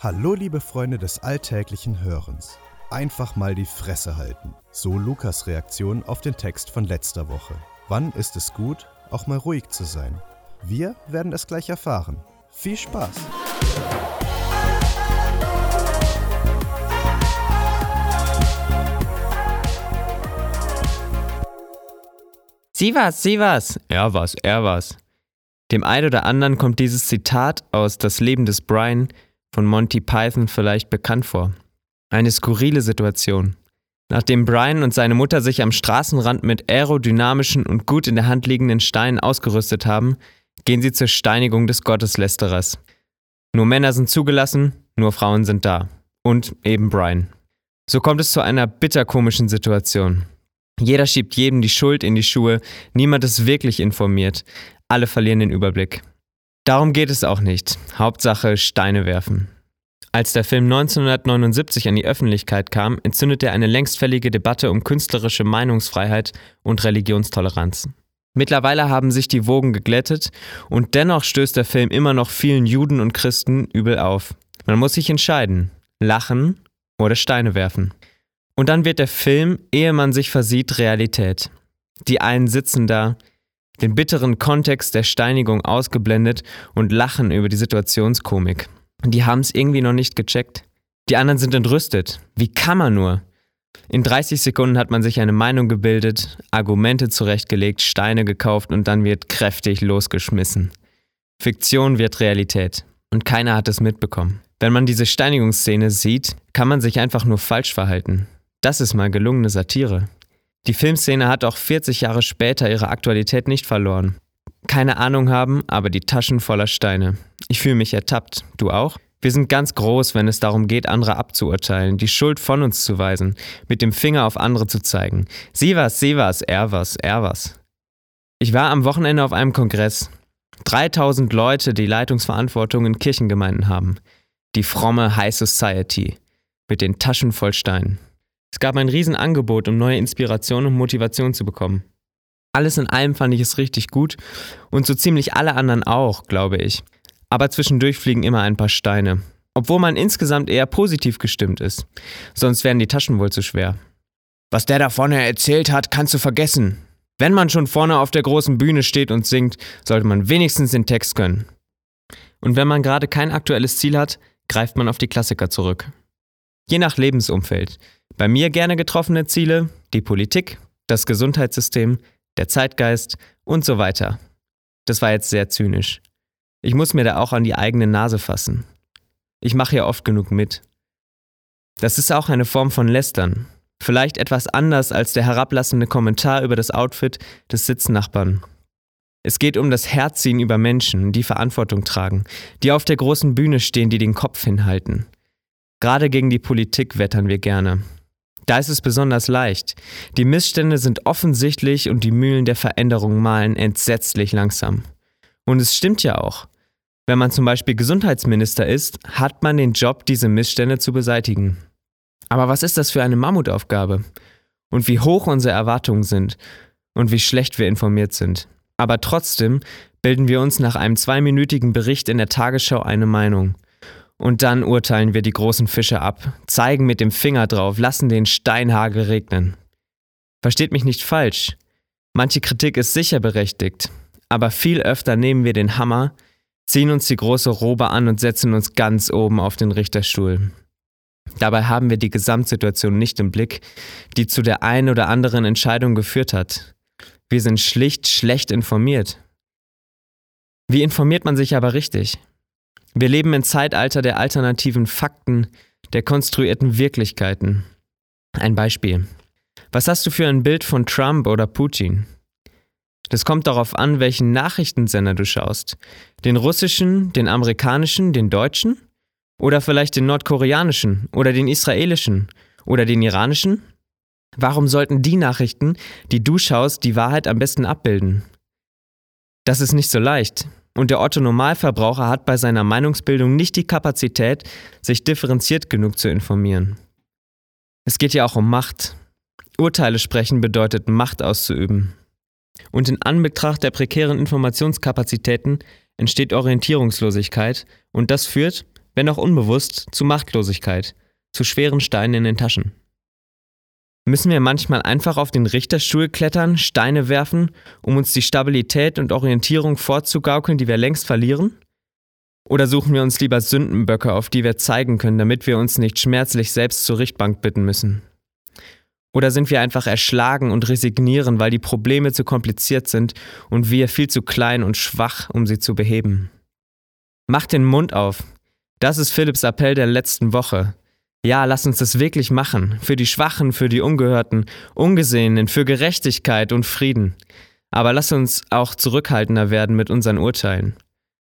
Hallo liebe Freunde des alltäglichen Hörens. Einfach mal die Fresse halten. So Lukas Reaktion auf den Text von letzter Woche. Wann ist es gut, auch mal ruhig zu sein? Wir werden es gleich erfahren. Viel Spaß! Sie was, sie was. Er was, er was. Dem einen oder anderen kommt dieses Zitat aus Das Leben des Brian von Monty Python vielleicht bekannt vor. Eine skurrile Situation. Nachdem Brian und seine Mutter sich am Straßenrand mit aerodynamischen und gut in der Hand liegenden Steinen ausgerüstet haben, gehen sie zur Steinigung des Gotteslästerers. Nur Männer sind zugelassen, nur Frauen sind da. Und eben Brian. So kommt es zu einer bitterkomischen Situation. Jeder schiebt jedem die Schuld in die Schuhe, niemand ist wirklich informiert, alle verlieren den Überblick. Darum geht es auch nicht. Hauptsache Steine werfen. Als der Film 1979 an die Öffentlichkeit kam, entzündete er eine längst fällige Debatte um künstlerische Meinungsfreiheit und Religionstoleranz. Mittlerweile haben sich die Wogen geglättet und dennoch stößt der Film immer noch vielen Juden und Christen übel auf. Man muss sich entscheiden, lachen oder Steine werfen. Und dann wird der Film, ehe man sich versieht, Realität. Die einen sitzen da, den bitteren Kontext der Steinigung ausgeblendet und lachen über die Situationskomik. Die haben es irgendwie noch nicht gecheckt. Die anderen sind entrüstet. Wie kann man nur? In 30 Sekunden hat man sich eine Meinung gebildet, Argumente zurechtgelegt, Steine gekauft und dann wird kräftig losgeschmissen. Fiktion wird Realität. Und keiner hat es mitbekommen. Wenn man diese Steinigungsszene sieht, kann man sich einfach nur falsch verhalten. Das ist mal gelungene Satire. Die Filmszene hat auch 40 Jahre später ihre Aktualität nicht verloren. Keine Ahnung haben, aber die Taschen voller Steine. Ich fühle mich ertappt. Du auch? Wir sind ganz groß, wenn es darum geht, andere abzuurteilen, die Schuld von uns zu weisen, mit dem Finger auf andere zu zeigen. Sie was, sie was, er was, er was. Ich war am Wochenende auf einem Kongress. 3000 Leute, die Leitungsverantwortung in Kirchengemeinden haben. Die fromme High Society. Mit den Taschen voll Steinen. Es gab ein Riesenangebot, um neue Inspiration und Motivation zu bekommen. Alles in allem fand ich es richtig gut und so ziemlich alle anderen auch, glaube ich. Aber zwischendurch fliegen immer ein paar Steine. Obwohl man insgesamt eher positiv gestimmt ist. Sonst wären die Taschen wohl zu schwer. Was der da vorne erzählt hat, kannst du vergessen. Wenn man schon vorne auf der großen Bühne steht und singt, sollte man wenigstens den Text können. Und wenn man gerade kein aktuelles Ziel hat, greift man auf die Klassiker zurück. Je nach Lebensumfeld. Bei mir gerne getroffene Ziele, die Politik, das Gesundheitssystem, der Zeitgeist und so weiter. Das war jetzt sehr zynisch. Ich muss mir da auch an die eigene Nase fassen. Ich mache ja oft genug mit. Das ist auch eine Form von Lästern. Vielleicht etwas anders als der herablassende Kommentar über das Outfit des Sitznachbarn. Es geht um das Herziehen über Menschen, die Verantwortung tragen, die auf der großen Bühne stehen, die den Kopf hinhalten. Gerade gegen die Politik wettern wir gerne. Da ist es besonders leicht. Die Missstände sind offensichtlich und die Mühlen der Veränderung malen entsetzlich langsam. Und es stimmt ja auch. Wenn man zum Beispiel Gesundheitsminister ist, hat man den Job, diese Missstände zu beseitigen. Aber was ist das für eine Mammutaufgabe? Und wie hoch unsere Erwartungen sind und wie schlecht wir informiert sind. Aber trotzdem bilden wir uns nach einem zweiminütigen Bericht in der Tagesschau eine Meinung. Und dann urteilen wir die großen Fische ab, zeigen mit dem Finger drauf, lassen den Steinhagel regnen. Versteht mich nicht falsch. Manche Kritik ist sicher berechtigt, aber viel öfter nehmen wir den Hammer, ziehen uns die große Robe an und setzen uns ganz oben auf den Richterstuhl. Dabei haben wir die Gesamtsituation nicht im Blick, die zu der einen oder anderen Entscheidung geführt hat. Wir sind schlicht schlecht informiert. Wie informiert man sich aber richtig? Wir leben im Zeitalter der alternativen Fakten, der konstruierten Wirklichkeiten. Ein Beispiel. Was hast du für ein Bild von Trump oder Putin? Das kommt darauf an, welchen Nachrichtensender du schaust. Den russischen, den amerikanischen, den deutschen? Oder vielleicht den nordkoreanischen oder den israelischen oder den iranischen? Warum sollten die Nachrichten, die du schaust, die Wahrheit am besten abbilden? Das ist nicht so leicht. Und der Otto Normalverbraucher hat bei seiner Meinungsbildung nicht die Kapazität, sich differenziert genug zu informieren. Es geht ja auch um Macht. Urteile sprechen bedeutet Macht auszuüben. Und in Anbetracht der prekären Informationskapazitäten entsteht Orientierungslosigkeit und das führt, wenn auch unbewusst, zu Machtlosigkeit, zu schweren Steinen in den Taschen. Müssen wir manchmal einfach auf den Richterstuhl klettern, Steine werfen, um uns die Stabilität und Orientierung vorzugaukeln, die wir längst verlieren? Oder suchen wir uns lieber Sündenböcke, auf die wir zeigen können, damit wir uns nicht schmerzlich selbst zur Richtbank bitten müssen? Oder sind wir einfach erschlagen und resignieren, weil die Probleme zu kompliziert sind und wir viel zu klein und schwach, um sie zu beheben? Macht den Mund auf. Das ist Philipps Appell der letzten Woche. Ja, lass uns das wirklich machen. Für die Schwachen, für die Ungehörten, Ungesehenen, für Gerechtigkeit und Frieden. Aber lass uns auch zurückhaltender werden mit unseren Urteilen.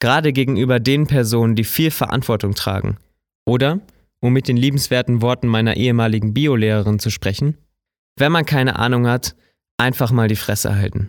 Gerade gegenüber den Personen, die viel Verantwortung tragen. Oder, um mit den liebenswerten Worten meiner ehemaligen Biolehrerin zu sprechen, wenn man keine Ahnung hat, einfach mal die Fresse halten.